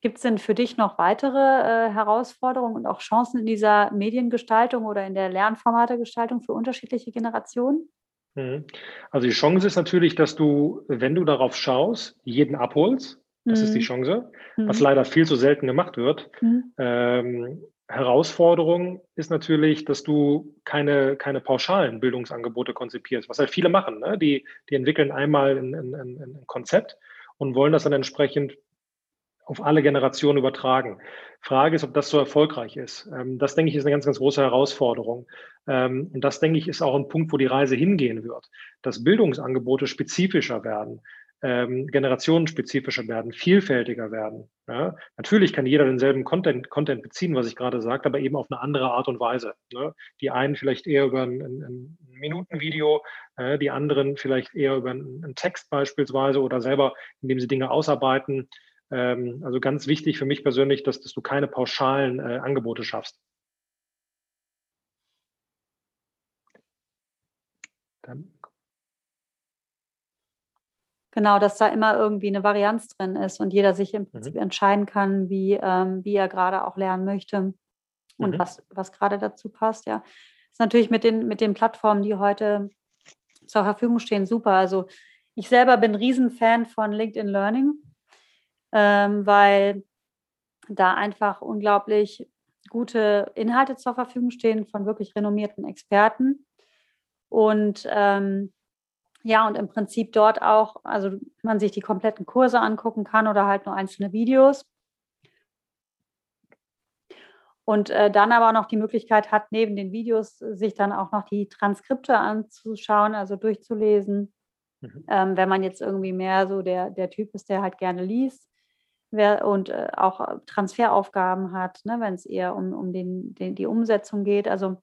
Gibt es denn für dich noch weitere äh, Herausforderungen und auch Chancen in dieser Mediengestaltung oder in der Lernformategestaltung für unterschiedliche Generationen? Mhm. Also die Chance ist natürlich, dass du, wenn du darauf schaust, jeden abholst. Das mhm. ist die mhm. Chance, was mhm. leider viel zu selten gemacht wird. Mhm. Ähm, Herausforderung ist natürlich, dass du keine, keine pauschalen Bildungsangebote konzipierst, was halt viele machen. Ne? Die, die entwickeln einmal ein, ein, ein Konzept und wollen das dann entsprechend auf alle Generationen übertragen. Frage ist, ob das so erfolgreich ist. Ähm, das, denke ich, ist eine ganz, ganz große Herausforderung. Ähm, und das, denke ich, ist auch ein Punkt, wo die Reise hingehen wird, dass Bildungsangebote spezifischer werden, ähm, generationenspezifischer werden, vielfältiger werden. Natürlich kann jeder denselben Content, Content beziehen, was ich gerade sagte, aber eben auf eine andere Art und Weise. Ne? Die einen vielleicht eher über ein, ein, ein Minutenvideo, äh, die anderen vielleicht eher über einen Text beispielsweise oder selber, indem sie Dinge ausarbeiten. Ähm, also ganz wichtig für mich persönlich, dass, dass du keine pauschalen äh, Angebote schaffst. Dann. Genau, dass da immer irgendwie eine Varianz drin ist und jeder sich im Prinzip mhm. entscheiden kann, wie, ähm, wie er gerade auch lernen möchte und mhm. was, was gerade dazu passt. Ja, ist natürlich mit den, mit den Plattformen, die heute zur Verfügung stehen, super. Also ich selber bin Riesenfan von LinkedIn Learning, ähm, weil da einfach unglaublich gute Inhalte zur Verfügung stehen von wirklich renommierten Experten. Und ähm, ja, und im Prinzip dort auch, also man sich die kompletten Kurse angucken kann oder halt nur einzelne Videos. Und äh, dann aber noch die Möglichkeit hat, neben den Videos sich dann auch noch die Transkripte anzuschauen, also durchzulesen. Mhm. Ähm, wenn man jetzt irgendwie mehr so der, der Typ ist, der halt gerne liest wer, und äh, auch Transferaufgaben hat, ne, wenn es eher um, um den, den, die Umsetzung geht. Also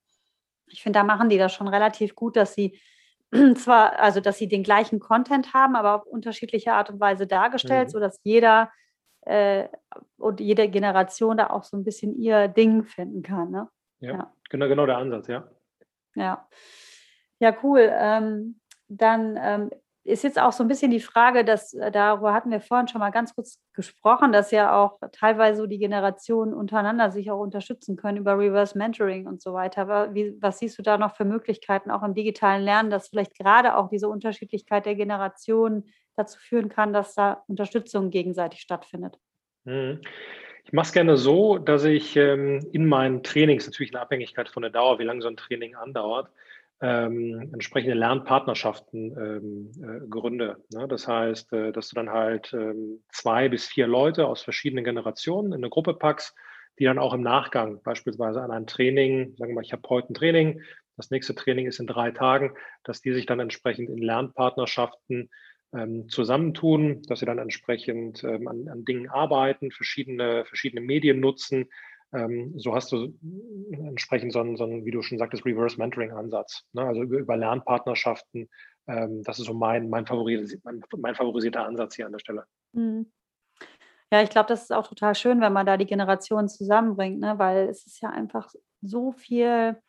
ich finde, da machen die das schon relativ gut, dass sie zwar, also dass sie den gleichen Content haben, aber auf unterschiedliche Art und Weise dargestellt, mhm. sodass jeder äh, und jede Generation da auch so ein bisschen ihr Ding finden kann. Ne? Ja, ja. Genau, genau der Ansatz, ja. Ja, ja cool. Ähm, dann ähm, ist jetzt auch so ein bisschen die Frage, dass äh, darüber hatten wir vorhin schon mal ganz kurz gesprochen, dass ja auch teilweise so die Generationen untereinander sich auch unterstützen können über Reverse Mentoring und so weiter. Aber wie, was siehst du da noch für Möglichkeiten auch im digitalen Lernen, dass vielleicht gerade auch diese Unterschiedlichkeit der Generationen dazu führen kann, dass da Unterstützung gegenseitig stattfindet? Mhm. Ich mache es gerne so, dass ich ähm, in meinen Trainings, natürlich in Abhängigkeit von der Dauer, wie lange so ein Training andauert, ähm, entsprechende Lernpartnerschaften ähm, äh, gründe. Ne? Das heißt, äh, dass du dann halt ähm, zwei bis vier Leute aus verschiedenen Generationen in eine Gruppe packst, die dann auch im Nachgang beispielsweise an ein Training, sagen wir mal, ich habe heute ein Training, das nächste Training ist in drei Tagen, dass die sich dann entsprechend in Lernpartnerschaften ähm, zusammentun, dass sie dann entsprechend ähm, an, an, Dingen arbeiten, verschiedene, verschiedene Medien nutzen, ähm, so hast du entsprechend so einen, so einen, wie du schon sagtest, Reverse Mentoring-Ansatz. Ne? Also über, über Lernpartnerschaften. Ähm, das ist so mein, mein, favoris mein, mein, favorisierter Ansatz hier an der Stelle. Mhm. Ja, ich glaube, das ist auch total schön, wenn man da die Generationen zusammenbringt, ne? weil es ist ja einfach so viel,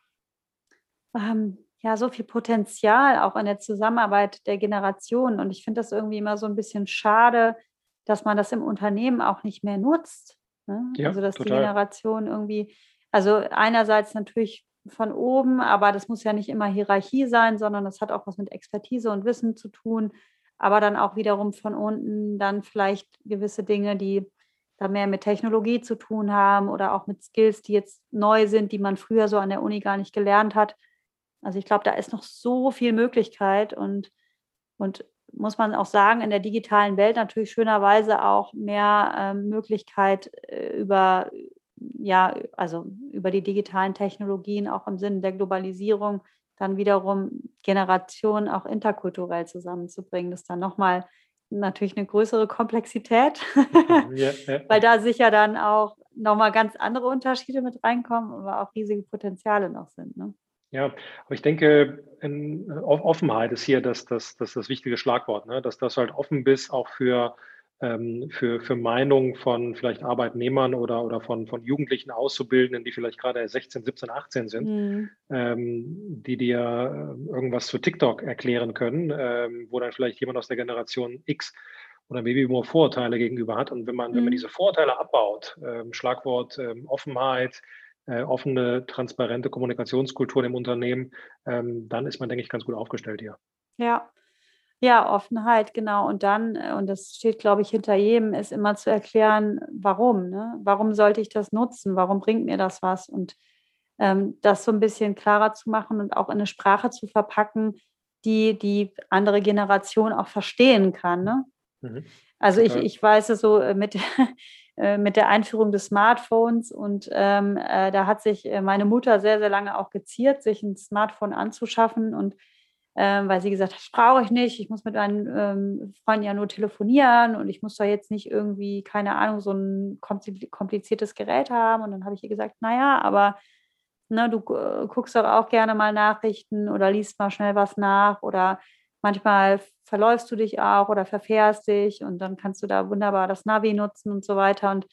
ähm, ja, so viel Potenzial auch in der Zusammenarbeit der Generationen. Und ich finde das irgendwie immer so ein bisschen schade, dass man das im Unternehmen auch nicht mehr nutzt. Ne? Ja, also dass total. die Generation irgendwie, also einerseits natürlich von oben, aber das muss ja nicht immer Hierarchie sein, sondern das hat auch was mit Expertise und Wissen zu tun, aber dann auch wiederum von unten dann vielleicht gewisse Dinge, die da mehr mit Technologie zu tun haben oder auch mit Skills, die jetzt neu sind, die man früher so an der Uni gar nicht gelernt hat. Also ich glaube, da ist noch so viel Möglichkeit und, und muss man auch sagen, in der digitalen Welt natürlich schönerweise auch mehr ähm, Möglichkeit äh, über, ja, also über die digitalen Technologien, auch im Sinne der Globalisierung, dann wiederum Generationen auch interkulturell zusammenzubringen. Das ist dann nochmal natürlich eine größere Komplexität, ja, ja. weil da sicher dann auch nochmal ganz andere Unterschiede mit reinkommen, aber auch riesige Potenziale noch sind. Ne? Ja, aber ich denke, in, Offenheit ist hier das, das, das, das wichtige Schlagwort, ne? dass das halt offen bist, auch für, ähm, für, für Meinungen von vielleicht Arbeitnehmern oder, oder von, von Jugendlichen Auszubildenden, die vielleicht gerade 16, 17, 18 sind, mhm. ähm, die dir äh, irgendwas zu TikTok erklären können, ähm, wo dann vielleicht jemand aus der Generation X oder Babyboomer Vorurteile gegenüber hat. Und wenn man, mhm. wenn man mhm. diese Vorurteile abbaut, ähm, Schlagwort ähm, Offenheit, äh, offene, transparente Kommunikationskultur im Unternehmen, ähm, dann ist man, denke ich, ganz gut aufgestellt hier. Ja. Ja, Offenheit, genau. Und dann, äh, und das steht, glaube ich, hinter jedem, ist immer zu erklären, warum. Ne? Warum sollte ich das nutzen? Warum bringt mir das was? Und ähm, das so ein bisschen klarer zu machen und auch in eine Sprache zu verpacken, die die andere Generation auch verstehen kann. Ne? Mhm. Also ich, ich weiß es so äh, mit, mit der Einführung des Smartphones. Und ähm, äh, da hat sich äh, meine Mutter sehr, sehr lange auch geziert, sich ein Smartphone anzuschaffen. Und ähm, weil sie gesagt hat, das brauche ich nicht, ich muss mit meinen ähm, Freunden ja nur telefonieren. Und ich muss da jetzt nicht irgendwie, keine Ahnung, so ein kompliziertes Gerät haben. Und dann habe ich ihr gesagt, naja, aber ne, du äh, guckst doch auch gerne mal Nachrichten oder liest mal schnell was nach. Oder manchmal verläufst du dich auch oder verfährst dich und dann kannst du da wunderbar das Navi nutzen und so weiter. Und,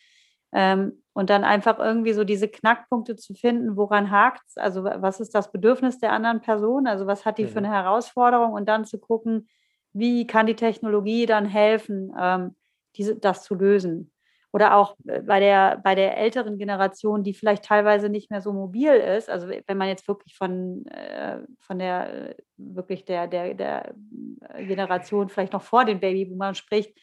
ähm, und dann einfach irgendwie so diese Knackpunkte zu finden, woran hakt es? Also was ist das Bedürfnis der anderen Person? Also was hat die mhm. für eine Herausforderung? Und dann zu gucken, wie kann die Technologie dann helfen, ähm, diese, das zu lösen? Oder auch äh, bei der, bei der älteren Generation, die vielleicht teilweise nicht mehr so mobil ist, also wenn man jetzt wirklich von, äh, von der wirklich der, der, der Generation vielleicht noch vor den Babyboomern spricht,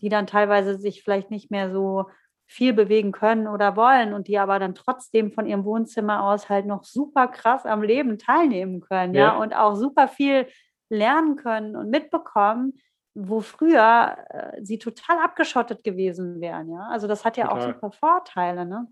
die dann teilweise sich vielleicht nicht mehr so viel bewegen können oder wollen und die aber dann trotzdem von ihrem Wohnzimmer aus halt noch super krass am Leben teilnehmen können, ja, ja. und auch super viel lernen können und mitbekommen, wo früher äh, sie total abgeschottet gewesen wären, ja. Also das hat ja total. auch super Vorteile, ne?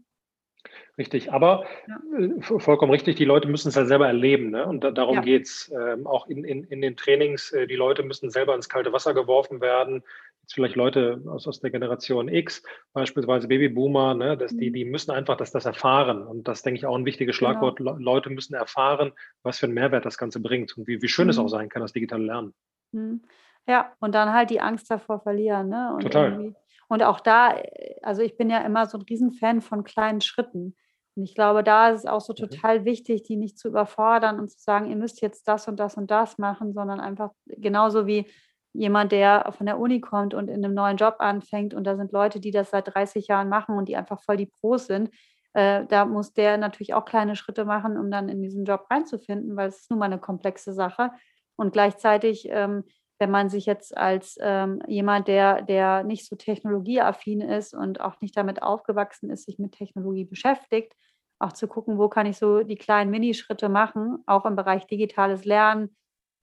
Richtig, aber ja. Äh, vollkommen richtig, die Leute müssen es ja selber erleben. Ne? Und da, darum ja. geht es. Ähm, auch in, in, in den Trainings, äh, die Leute müssen selber ins kalte Wasser geworfen werden jetzt vielleicht Leute aus, aus der Generation X, beispielsweise Babyboomer, ne, dass die, mhm. die müssen einfach dass das erfahren. Und das denke ich auch ein wichtiges genau. Schlagwort. Genau. Leute müssen erfahren, was für einen Mehrwert das Ganze bringt und wie, wie schön mhm. es auch sein kann, das digitale Lernen. Mhm. Ja, und dann halt die Angst davor verlieren. Ne? Und Total. Und auch da, also ich bin ja immer so ein Riesenfan von kleinen Schritten. Und ich glaube, da ist es auch so mhm. total wichtig, die nicht zu überfordern und zu sagen, ihr müsst jetzt das und das und das machen, sondern einfach genauso wie jemand, der von der Uni kommt und in einem neuen Job anfängt und da sind Leute, die das seit 30 Jahren machen und die einfach voll die Pros sind, äh, da muss der natürlich auch kleine Schritte machen, um dann in diesen Job reinzufinden, weil es ist nun mal eine komplexe Sache. Und gleichzeitig, ähm, wenn man sich jetzt als ähm, jemand, der, der nicht so technologieaffin ist und auch nicht damit aufgewachsen ist, sich mit Technologie beschäftigt, auch zu gucken, wo kann ich so die kleinen Minischritte machen, auch im Bereich digitales Lernen,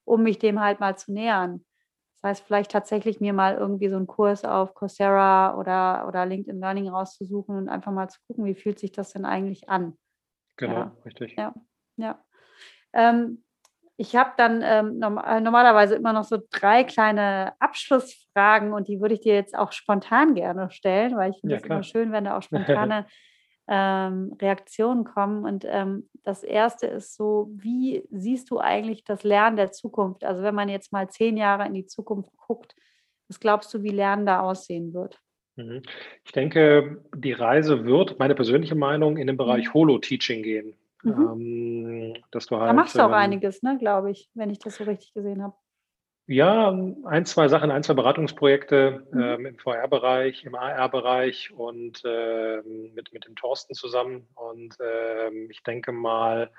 um mich dem halt mal zu nähern. Das heißt, vielleicht tatsächlich mir mal irgendwie so einen Kurs auf Coursera oder, oder LinkedIn Learning rauszusuchen und einfach mal zu gucken, wie fühlt sich das denn eigentlich an. Genau, ja. richtig. Ja, ja. Ähm, ich habe dann ähm, äh, normalerweise immer noch so drei kleine Abschlussfragen und die würde ich dir jetzt auch spontan gerne stellen, weil ich finde es ja, immer schön, wenn da auch spontane ähm, Reaktionen kommen. Und ähm, das erste ist so, wie siehst du eigentlich das Lernen der Zukunft? Also wenn man jetzt mal zehn Jahre in die Zukunft guckt, was glaubst du, wie Lernen da aussehen wird? Mhm. Ich denke, die Reise wird, meine persönliche Meinung, in den Bereich mhm. Holo-Teaching gehen. Mhm. Ähm, dass du halt, da machst du auch ähm, einiges, ne, glaube ich, wenn ich das so richtig gesehen habe. Ja, ein, zwei Sachen, ein, zwei Beratungsprojekte mhm. ähm, im VR-Bereich, im AR-Bereich und äh, mit, mit dem Thorsten zusammen. Und äh, ich denke mal,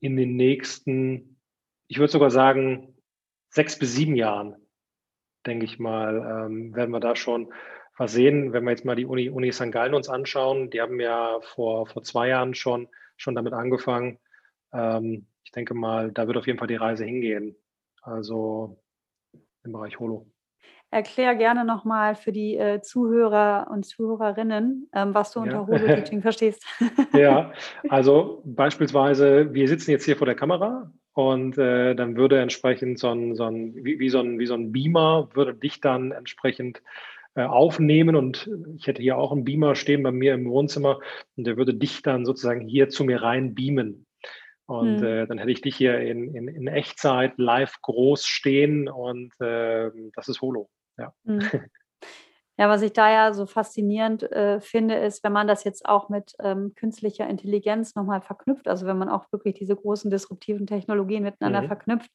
in den nächsten, ich würde sogar sagen, sechs bis sieben Jahren, denke ich mal, ähm, werden wir da schon was sehen. Wenn wir jetzt mal die Uni, Uni St. Gallen uns anschauen, die haben ja vor, vor zwei Jahren schon, schon damit angefangen. Ähm, ich denke mal, da wird auf jeden Fall die Reise hingehen. Also im Bereich Holo. Erklär gerne nochmal für die äh, Zuhörer und Zuhörerinnen, ähm, was du unter ja. Holo-Teaching verstehst. ja, also beispielsweise, wir sitzen jetzt hier vor der Kamera und äh, dann würde entsprechend so ein, so ein, wie, wie, so ein, wie so ein Beamer, würde dich dann entsprechend aufnehmen und ich hätte hier auch einen Beamer stehen bei mir im Wohnzimmer und der würde dich dann sozusagen hier zu mir rein beamen. Und mhm. äh, dann hätte ich dich hier in, in, in Echtzeit live groß stehen und äh, das ist Holo. Ja. Mhm. Ja, was ich da ja so faszinierend äh, finde, ist, wenn man das jetzt auch mit ähm, künstlicher Intelligenz nochmal verknüpft, also wenn man auch wirklich diese großen disruptiven Technologien miteinander mhm. verknüpft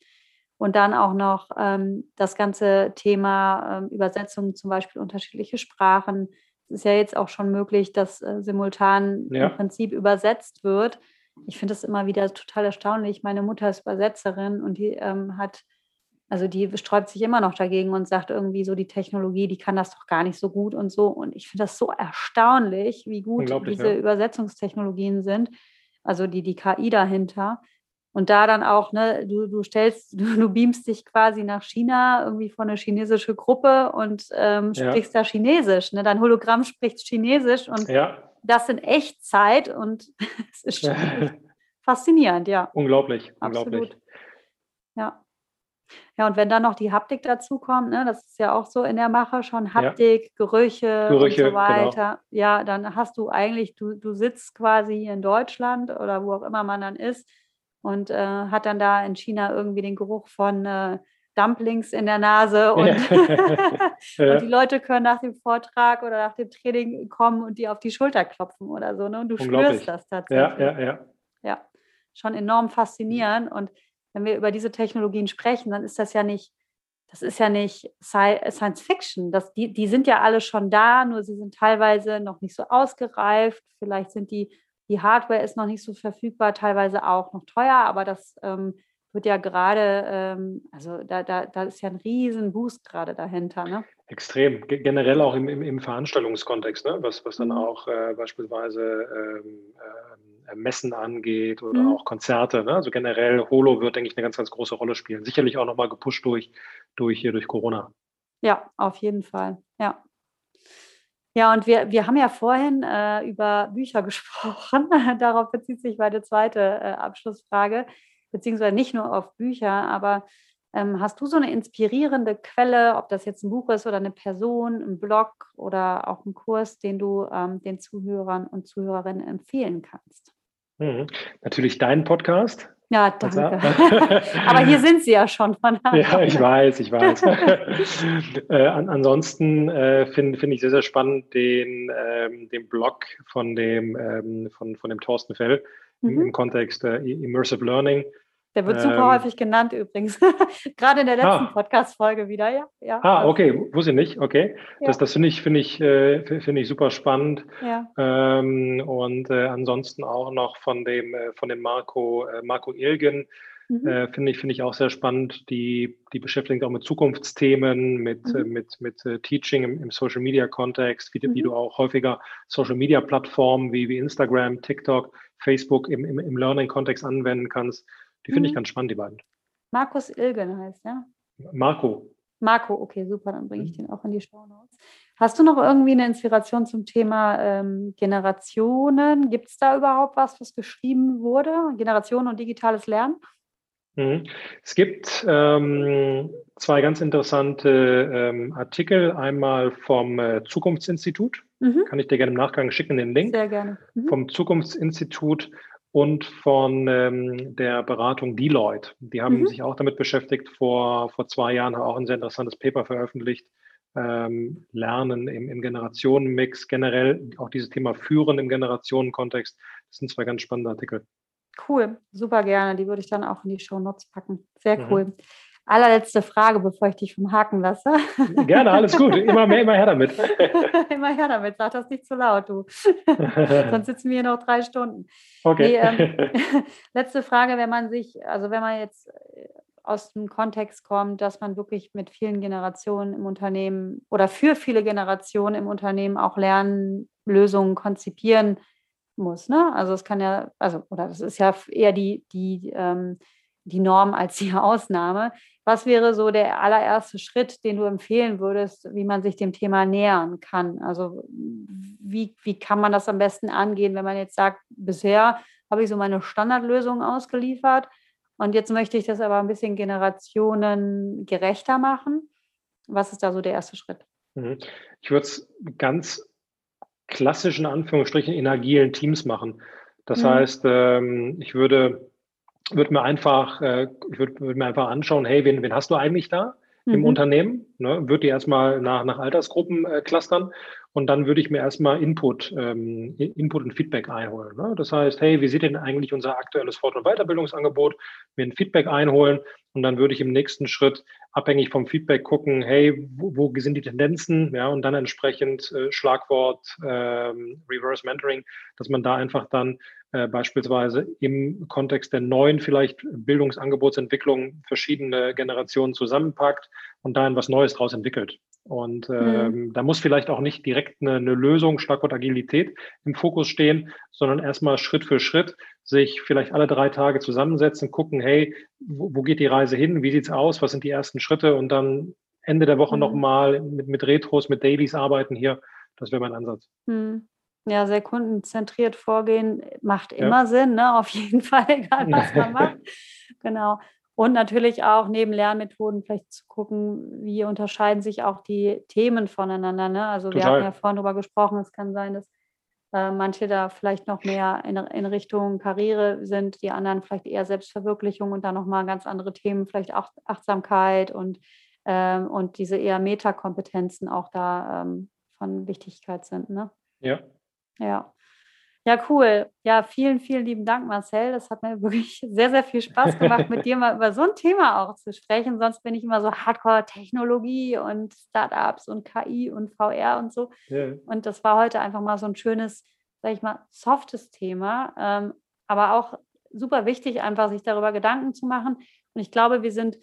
und dann auch noch ähm, das ganze Thema ähm, Übersetzung, zum Beispiel unterschiedliche Sprachen. Es ist ja jetzt auch schon möglich, dass äh, simultan ja. im Prinzip übersetzt wird ich finde das immer wieder total erstaunlich. Meine Mutter ist Übersetzerin und die ähm, hat, also die sträubt sich immer noch dagegen und sagt irgendwie so, die Technologie, die kann das doch gar nicht so gut und so. Und ich finde das so erstaunlich, wie gut diese ja. Übersetzungstechnologien sind, also die, die KI dahinter. Und da dann auch, ne, du, du stellst, du, du beamst dich quasi nach China, irgendwie von einer chinesischen Gruppe und ähm, sprichst ja. da Chinesisch. Ne? Dein Hologramm spricht Chinesisch und ja das in Echtzeit und es ist schon faszinierend, ja. Unglaublich, Absolut. unglaublich. Ja. Ja, und wenn dann noch die Haptik dazu kommt, ne, das ist ja auch so in der Mache schon Haptik, ja. Gerüche, Gerüche, und so weiter. Genau. Ja, dann hast du eigentlich, du, du sitzt quasi in Deutschland oder wo auch immer man dann ist und äh, hat dann da in China irgendwie den Geruch von äh, Dumplings in der Nase und, ja. und, die Leute können nach dem Vortrag oder nach dem Training kommen und die auf die Schulter klopfen oder so. Ne? Und du spürst das tatsächlich. Ja, ja, ja. Ja, schon enorm faszinierend. Und wenn wir über diese Technologien sprechen, dann ist das ja nicht das ist ja nicht Science Fiction. Das, die, die sind ja alle schon da, nur sie sind teilweise noch nicht so ausgereift. Vielleicht sind die, die Hardware ist noch nicht so verfügbar, teilweise auch noch teuer, aber das ähm, wird ja gerade, ähm, also da, da, da ist ja ein riesen Boost gerade dahinter. Ne? Extrem, G generell auch im, im, im Veranstaltungskontext, ne? was, was dann mhm. auch äh, beispielsweise ähm, äh, Messen angeht oder mhm. auch Konzerte. Ne? Also generell Holo wird, denke ich, eine ganz, ganz große Rolle spielen. Sicherlich auch nochmal gepusht durch, durch, hier durch Corona. Ja, auf jeden Fall. Ja. Ja, und wir, wir haben ja vorhin äh, über Bücher gesprochen. Darauf bezieht sich meine zweite äh, Abschlussfrage beziehungsweise nicht nur auf Bücher, aber ähm, hast du so eine inspirierende Quelle, ob das jetzt ein Buch ist oder eine Person, ein Blog oder auch ein Kurs, den du ähm, den Zuhörern und Zuhörerinnen empfehlen kannst? Mhm. Natürlich deinen Podcast. Ja, danke. Aber hier sind sie ja schon von Ja, ich weiß, ich weiß. äh, an, ansonsten äh, finde find ich sehr, sehr spannend den, ähm, den Blog von dem, ähm, von, von dem Thorsten Fell mhm. im, im, Kontext äh, Immersive Learning. Der wird super ähm, häufig genannt übrigens. Gerade in der letzten ah, Podcast-Folge wieder, ja. ja. Ah, okay, wusste ich nicht, okay. Ja. Das, das finde ich, finde ich, äh, finde ich super spannend. Ja. Ähm, und äh, ansonsten auch noch von dem, äh, von dem Marco, äh, Marco Ilgen, mhm. Äh, finde ich, finde ich auch sehr spannend. Die, die beschäftigen sich auch mit Zukunftsthemen, mit, mhm. Äh, mit, mit Teaching im, im Social Media Kontext, wie, mhm. wie, du auch häufiger Social Media Plattformen wie, wie Instagram, TikTok, Facebook im, im, im Learning-Kontext anwenden kannst. Die finde mhm. ich ganz spannend, die beiden. Markus Ilgen heißt, ja? Marco. Marco, okay, super, dann bringe ich mhm. den auch in die Show Notes. Hast du noch irgendwie eine Inspiration zum Thema ähm, Generationen? Gibt es da überhaupt was, was geschrieben wurde? Generationen und digitales Lernen? Mhm. Es gibt ähm, zwei ganz interessante ähm, Artikel. Einmal vom äh, Zukunftsinstitut. Mhm. Kann ich dir gerne im Nachgang schicken, den Link. Sehr gerne. Mhm. Vom Zukunftsinstitut und von ähm, der Beratung Deloitte. Die haben mhm. sich auch damit beschäftigt. Vor, vor zwei Jahren haben auch ein sehr interessantes Paper veröffentlicht. Ähm, Lernen im, im Generationenmix, generell auch dieses Thema Führen im Generationenkontext. Das sind zwei ganz spannende Artikel. Cool, super gerne. Die würde ich dann auch in die Show Notes packen. Sehr mhm. cool. Mhm allerletzte Frage, bevor ich dich vom Haken lasse. Gerne, alles gut. Immer mehr, immer her damit. immer her damit. Sag das nicht zu laut, du. Sonst sitzen wir hier noch drei Stunden. Okay. Nee, ähm, letzte Frage, wenn man sich, also wenn man jetzt äh, aus dem Kontext kommt, dass man wirklich mit vielen Generationen im Unternehmen oder für viele Generationen im Unternehmen auch lernen, Lösungen konzipieren muss. Ne? Also es kann ja, also, oder das ist ja eher die, die ähm, die Norm als die Ausnahme. Was wäre so der allererste Schritt, den du empfehlen würdest, wie man sich dem Thema nähern kann? Also wie, wie kann man das am besten angehen, wenn man jetzt sagt, bisher habe ich so meine Standardlösung ausgeliefert und jetzt möchte ich das aber ein bisschen generationengerechter machen? Was ist da so der erste Schritt? Mhm. Ich würde es ganz klassisch in Anführungsstrichen in agilen Teams machen. Das mhm. heißt, ähm, ich würde würde mir einfach, äh, ich würde würd mir einfach anschauen, hey, wen, wen hast du eigentlich da mhm. im Unternehmen? Ne? Würde die erstmal nach, nach Altersgruppen äh, clustern und dann würde ich mir erstmal Input, ähm, Input und Feedback einholen. Ne? Das heißt, hey, wie sieht denn eigentlich unser aktuelles Fort- und Weiterbildungsangebot? Mir ein Feedback einholen und dann würde ich im nächsten Schritt abhängig vom Feedback gucken, hey, wo, wo sind die Tendenzen? Ja, und dann entsprechend äh, Schlagwort ähm, Reverse Mentoring, dass man da einfach dann äh, beispielsweise im Kontext der neuen vielleicht Bildungsangebotsentwicklung verschiedene Generationen zusammenpackt und da was Neues draus entwickelt. Und ähm, mhm. da muss vielleicht auch nicht direkt eine, eine Lösung, Schlagwort Agilität, im Fokus stehen, sondern erstmal Schritt für Schritt sich vielleicht alle drei Tage zusammensetzen, gucken, hey, wo, wo geht die Reise hin? Wie sieht's aus? Was sind die ersten Schritte? Und dann Ende der Woche mhm. nochmal mit, mit Retros, mit Dailies arbeiten hier. Das wäre mein Ansatz. Mhm. Ja, sehr kundenzentriert vorgehen macht immer ja. Sinn, ne? auf jeden Fall, egal was man macht. Genau. Und natürlich auch neben Lernmethoden vielleicht zu gucken, wie unterscheiden sich auch die Themen voneinander. Ne? Also Total. wir haben ja vorhin darüber gesprochen, es kann sein, dass äh, manche da vielleicht noch mehr in, in, Richtung Karriere sind, die anderen vielleicht eher Selbstverwirklichung und dann nochmal ganz andere Themen, vielleicht auch Achtsamkeit und, ähm, und diese eher Metakompetenzen auch da ähm, von Wichtigkeit sind. Ne? Ja, ja. Ja, cool. Ja, vielen, vielen lieben Dank, Marcel. Das hat mir wirklich sehr, sehr viel Spaß gemacht, mit dir mal über so ein Thema auch zu sprechen. Sonst bin ich immer so Hardcore-Technologie und Startups und KI und VR und so. Ja. Und das war heute einfach mal so ein schönes, sag ich mal, softes Thema. Ähm, aber auch super wichtig, einfach sich darüber Gedanken zu machen. Und ich glaube, wir sind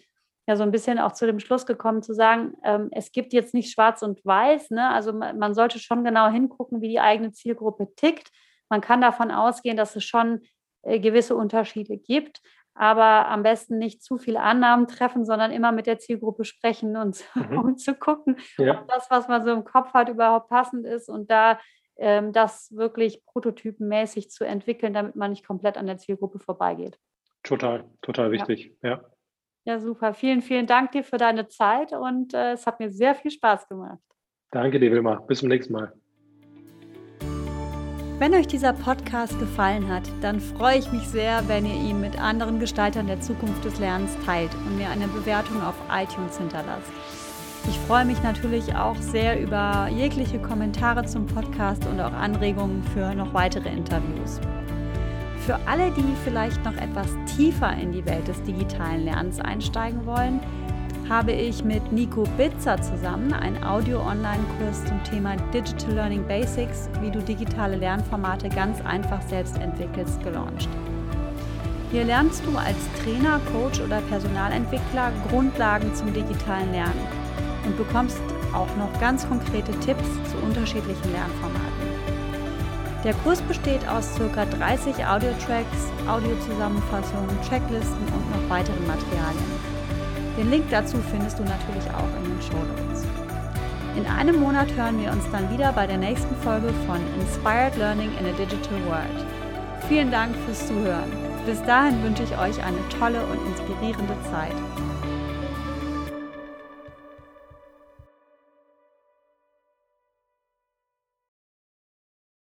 ja so ein bisschen auch zu dem Schluss gekommen, zu sagen, ähm, es gibt jetzt nicht schwarz und weiß. Ne? Also man, man sollte schon genau hingucken, wie die eigene Zielgruppe tickt man kann davon ausgehen, dass es schon äh, gewisse Unterschiede gibt, aber am besten nicht zu viele Annahmen treffen, sondern immer mit der Zielgruppe sprechen, und, mhm. um zu gucken, ja. ob das, was man so im Kopf hat, überhaupt passend ist und da ähm, das wirklich prototypenmäßig zu entwickeln, damit man nicht komplett an der Zielgruppe vorbeigeht. Total, total wichtig, ja. ja. Ja, super. Vielen, vielen Dank dir für deine Zeit und äh, es hat mir sehr viel Spaß gemacht. Danke dir, Wilma. Bis zum nächsten Mal. Wenn euch dieser Podcast gefallen hat, dann freue ich mich sehr, wenn ihr ihn mit anderen Gestaltern der Zukunft des Lernens teilt und mir eine Bewertung auf iTunes hinterlasst. Ich freue mich natürlich auch sehr über jegliche Kommentare zum Podcast und auch Anregungen für noch weitere Interviews. Für alle, die vielleicht noch etwas tiefer in die Welt des digitalen Lernens einsteigen wollen, habe ich mit Nico Bitzer zusammen einen Audio-Online-Kurs zum Thema Digital Learning Basics, wie du digitale Lernformate ganz einfach selbst entwickelst, gelauncht. Hier lernst du als Trainer, Coach oder Personalentwickler Grundlagen zum digitalen Lernen und bekommst auch noch ganz konkrete Tipps zu unterschiedlichen Lernformaten. Der Kurs besteht aus ca. 30 Audio-Tracks, Audiozusammenfassungen, Checklisten und noch weiteren Materialien. Den Link dazu findest du natürlich auch in den Show Notes. In einem Monat hören wir uns dann wieder bei der nächsten Folge von Inspired Learning in a Digital World. Vielen Dank fürs Zuhören. Bis dahin wünsche ich euch eine tolle und inspirierende Zeit.